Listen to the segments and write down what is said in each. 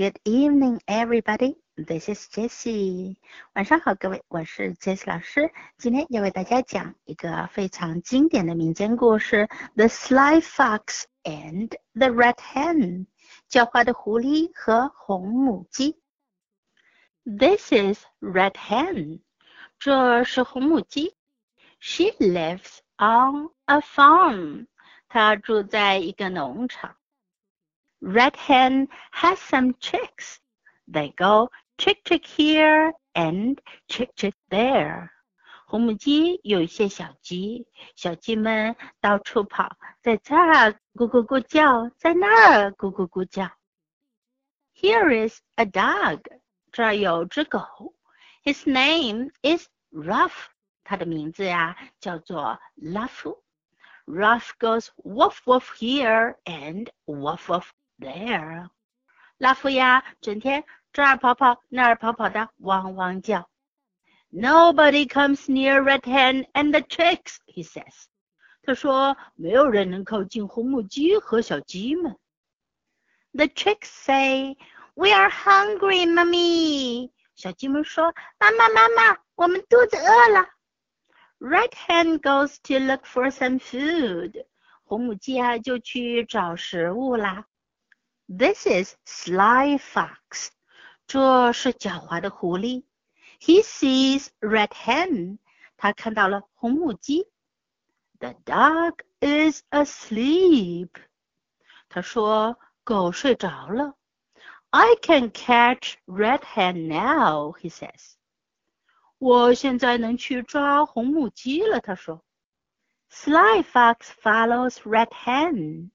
Good evening, everybody. This is Jessie. 晚上好，各位，我是 Jessie 老师。今天要为大家讲一个非常经典的民间故事《The Sly Fox and the Red Hen》。狡猾的狐狸和红母鸡。This is Red Hen. 这是红母鸡。She lives on a farm. 她住在一个农场。 Red hen has some chicks. They go chick chick here and chick chick there. 红母鸡有一些小鸡，小鸡们到处跑，在这儿咕咕咕叫，在那儿咕咕咕叫。Here is a dog. 这儿有只狗。His name is Ruff. 它的名字呀叫做 Luff. Ruff goes woof woof here and woof woof there，拉夫呀，整天这儿跑跑，那儿跑跑的，汪汪叫。Nobody comes near Red Hen and the chicks, he says. 他说，没有人能靠近红母鸡和小鸡们。The chicks say, "We are hungry, mommy." 小鸡们说，妈妈，妈妈，我们肚子饿了。Red Hen goes to look for some food. 红母鸡啊，就去找食物啦。this is Sly Fox. 这是狡猾的狐狸。He sees Red Hen. 他看到了红母鸡。The dog is asleep. 他说狗睡着了。I can catch Red Hen now, he says. 我现在能去抓红母鸡了，他说。Sly Fox follows Red Hen.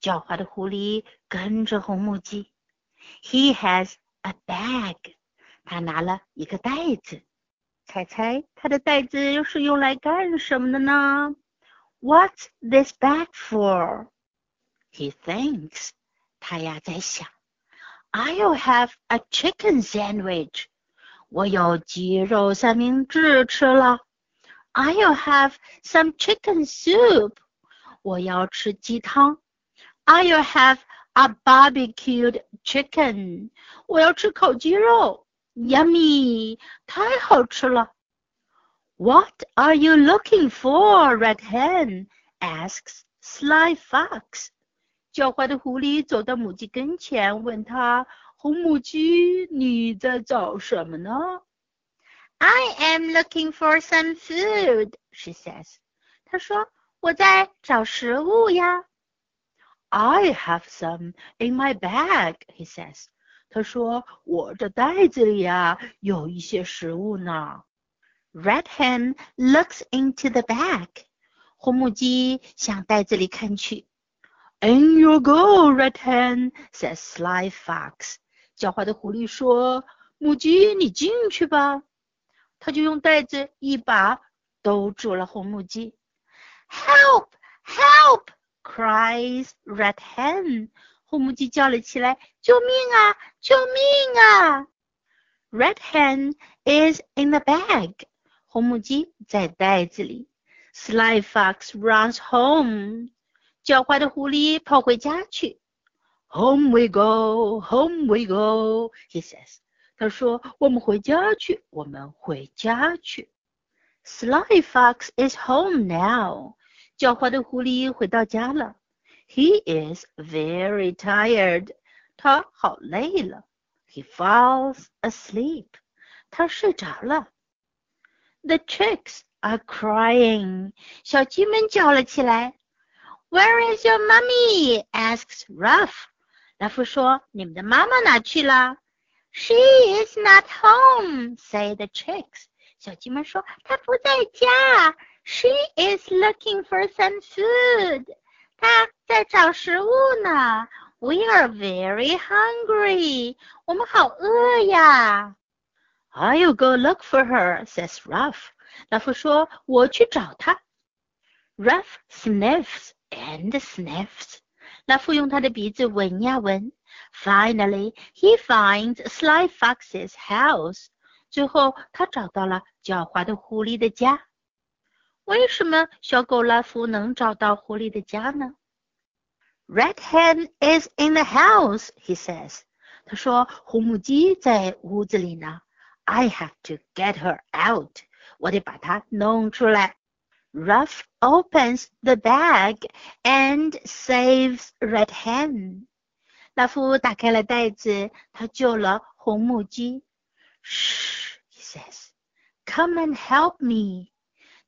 狡猾的狐狸 跟着红母鸡。He has a bag。他拿了一个袋子。猜猜他的袋子又是用来干什么的呢？What's this bag for? He thinks。他呀在想，I'll have a chicken sandwich。我有鸡肉三明治吃了。I'll have some chicken soup。我要吃鸡汤。I'll have a barbecued chicken. 我要吃烤鸡肉，Yummy，太好吃了。What are you looking for, Red Hen? asks Sly Fox. 狡猾的狐狸走到母鸡跟前，问他：“红母鸡，你在找什么呢？”I am looking for some food, she says. 她说：“我在找食物呀。” I have some in my bag, he says. 他说：“我这袋子里呀有一些食物呢。” Red hen looks into the bag. 红母鸡向袋子里看去。In you go, Red hen, says Sly Fox. 狡猾的狐狸说：“母鸡，你进去吧。”他就用袋子一把兜住了红母鸡。Help! Help! cries Red Hen，红母鸡叫了起来：“救命啊！救命啊！”Red Hen is in the bag，红母鸡在袋子里。Sly Fox runs home，狡猾的狐狸跑回家去。Home we go, home we go, he says。他说：“我们回家去，我们回家去。” Sly Fox is home now。 狡猾的狐狸回到家了。He is very tired. 他好累了。He falls asleep. 他睡着了。The chicks are crying. 小鸡们叫了起来。Where is your mummy? asks Ruff. 拉夫说：“你们的妈妈哪去了？”She is not home, say the chicks. 小鸡们说：“她不在家。” She is looking for some food. 她在找食物呢。We are very hungry. 我们好饿呀。I'll go look for her, says Ruff. 拉夫说：“我去找她。” Ruff sniffs and sniffs. 拉夫用他的鼻子闻呀闻。Finally, he finds Sly Fox's house. 最后，他找到了狡猾的狐狸的家。 为什么小狗拉夫能找到狐狸的家呢？Red hen is in the house, he says. 他说红母鸡在屋子里呢。I have to get her out，我得把她弄出来。Ruff opens the bag and saves Red Hen。拉夫打开了袋子，他救了红母鸡。Shh, he says. Come and help me.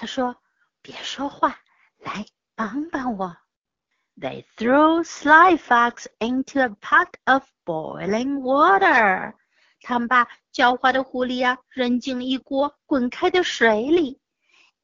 他说，别说话，来帮帮我。They threw Sly Fox into a pot of boiling water. 他们把狡猾的狐狸啊扔进了一锅滚开的水里。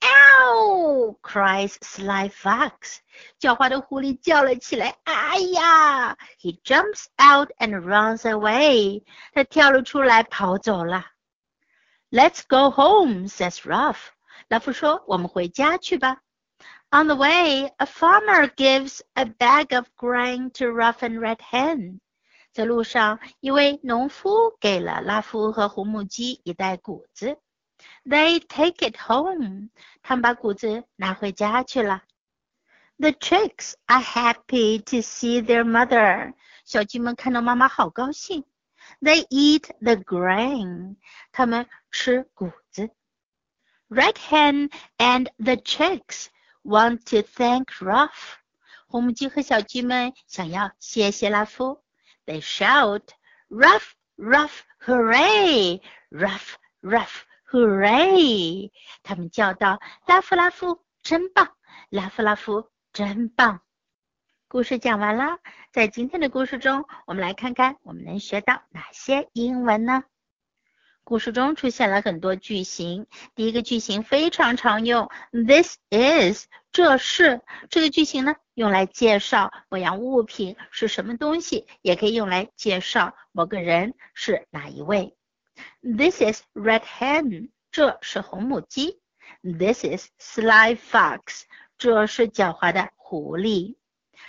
Ow! cries Sly Fox. 狡猾的狐狸叫了起来。哎呀！He jumps out and runs away. 他跳了出来，跑走了。Let's go home, says Ruff. 拉夫说：“我们回家去吧。” On the way, a farmer gives a bag of grain to Ruff and Red Hen. 在路上，一位农夫给了拉夫和红母鸡一袋谷子。They take it home. 他们把谷子拿回家去了。The chicks are happy to see their mother. 小鸡们看到妈妈好高兴。They eat the grain. Red hen and the chicks want to thank Ruff. 红母鸡和小鸡们想要谢谢拉夫。they shout, Ruff, Ruff, hooray! Ruff, Ruff, hooray! 他们叫道：“拉夫拉夫，真棒！拉夫拉夫，真棒！”故事讲完了，在今天的故事中，我们来看看我们能学到哪些英文呢？故事中出现了很多句型，第一个句型非常常用，This is，这是这个句型呢，用来介绍某样物品是什么东西，也可以用来介绍某个人是哪一位。This is red hen，这是红母鸡。This is sly fox，这是狡猾的狐狸。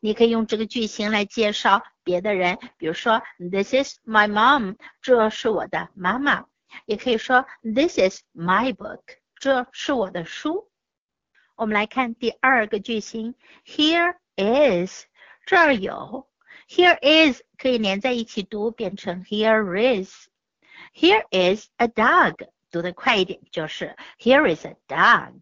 你可以用这个句型来介绍别的人，比如说，This is my mom，这是我的妈妈。也可以说 This is my book，这是我的书。我们来看第二个句型，Here is，这儿有，Here is 可以连在一起读，变成 Here is。Here is a dog，读得快一点就是 Here is a dog。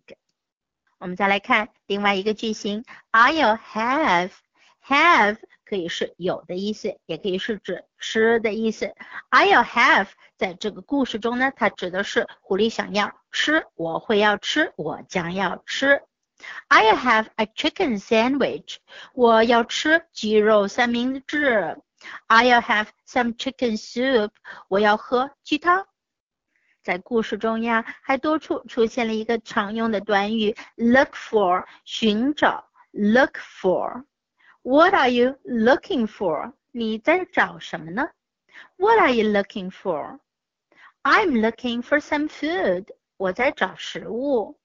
我们再来看另外一个句型，I'll have，have 可以是有的意思，也可以是指吃的意思。I'll have 在这个故事中呢，它指的是狐狸想要吃，我会要吃，我将要吃。I'll have a chicken sandwich，我要吃鸡肉三明治。I'll have some chicken soup，我要喝鸡汤。在故事中呀，还多处出现了一个常用的短语，look for，寻找，look for。What are you looking for？你在找什么呢？What are you looking for? I'm looking for some food. 我在找食物。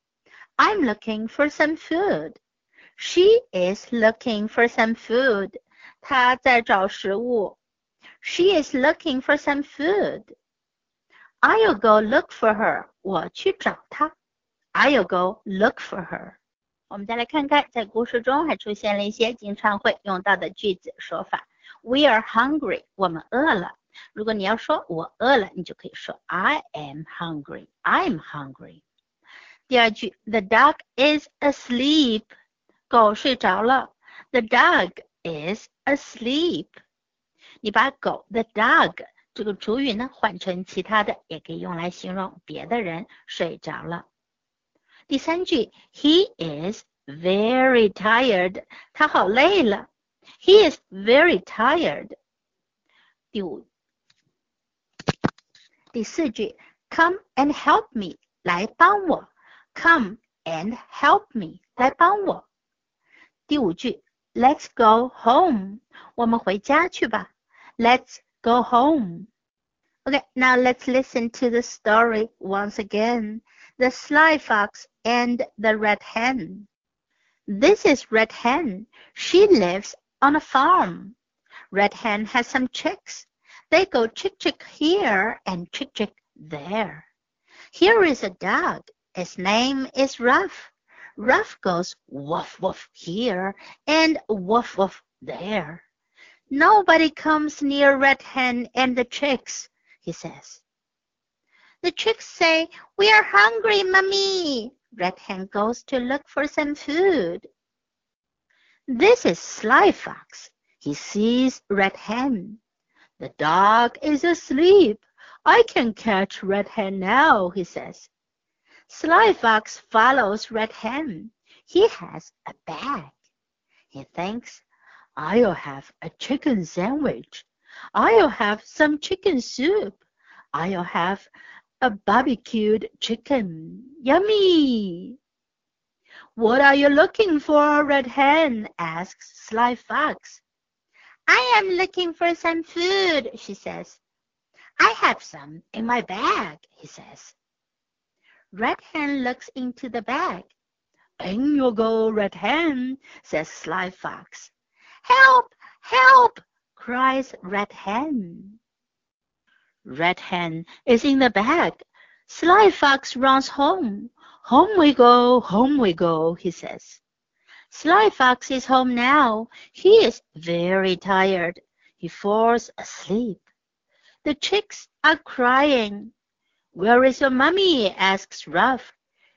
I'm looking for some food. She is looking for some food. 她在找食物。She is looking for some food. I'll go look for her. 我去找她。I'll go look for her. 我们再来看看，在故事中还出现了一些经常会用到的句子说法。We are hungry，我们饿了。如果你要说我饿了，你就可以说 I am hungry，I am hungry。第二句，The dog is asleep，狗睡着了。The dog is asleep。你把狗 the dog 这个主语呢换成其他的，也可以用来形容别的人睡着了。第三句，He is very tired，他好累了。He is very tired。第五、第四句，Come and help me，来帮我。Come and help me，来帮我。第五句，Let's go home，我们回家去吧。Let's go home。 Okay, now let's listen to the story once again. The Sly Fox and the Red Hen. This is Red Hen. She lives on a farm. Red Hen has some chicks. They go chick chick here and chick chick there. Here is a dog. His name is Ruff. Ruff goes woof woof here and woof woof there. Nobody comes near Red Hen and the chicks, he says. The chicks say, We are hungry, Mummy. Red Hen goes to look for some food. This is Sly Fox. He sees Red Hen. The dog is asleep. I can catch Red Hen now, he says. Sly Fox follows Red Hen. He has a bag. He thinks, I'll have a chicken sandwich. I'll have some chicken soup. I'll have a barbecued chicken. Yummy! What are you looking for, Red Hen? asks Sly Fox. I am looking for some food, she says. I have some in my bag, he says. Red Hen looks into the bag. In you go, Red Hen, says Sly Fox. Help! Help! Cries Red Hen. Red Hen is in the bag. Sly Fox runs home. Home we go, home we go, he says. Sly Fox is home now. He is very tired. He falls asleep. The chicks are crying. Where is your mummy? asks Ruff.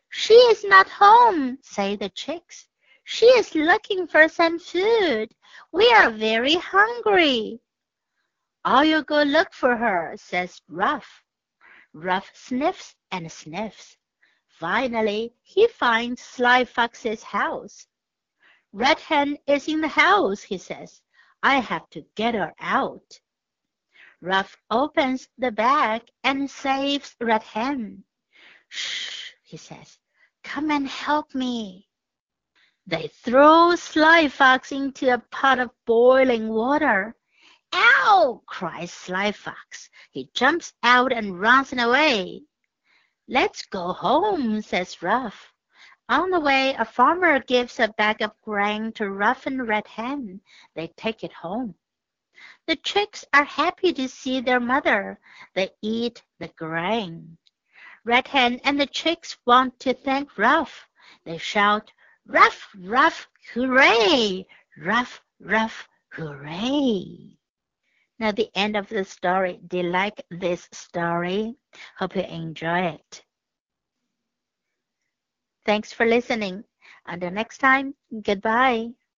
She is not home, say the chicks. She is looking for some food. We are very hungry. I'll go look for her, says Ruff. Ruff sniffs and sniffs. Finally, he finds Sly Fox's house. Red Hen is in the house, he says. I have to get her out. Ruff opens the bag and saves Red Hen. Shh, he says. Come and help me. They throw Sly Fox into a pot of boiling water. Ow! cries Sly Fox. He jumps out and runs away. Let's go home, says Ruff. On the way, a farmer gives a bag of grain to Ruff and Red Hen. They take it home. The chicks are happy to see their mother. They eat the grain. Red Hen and the chicks want to thank Ruff. They shout, Ruff, Ruff, hooray! Ruff, Ruff, hooray! Now the end of the story. Do you like this story? Hope you enjoy it. Thanks for listening. Until next time, goodbye.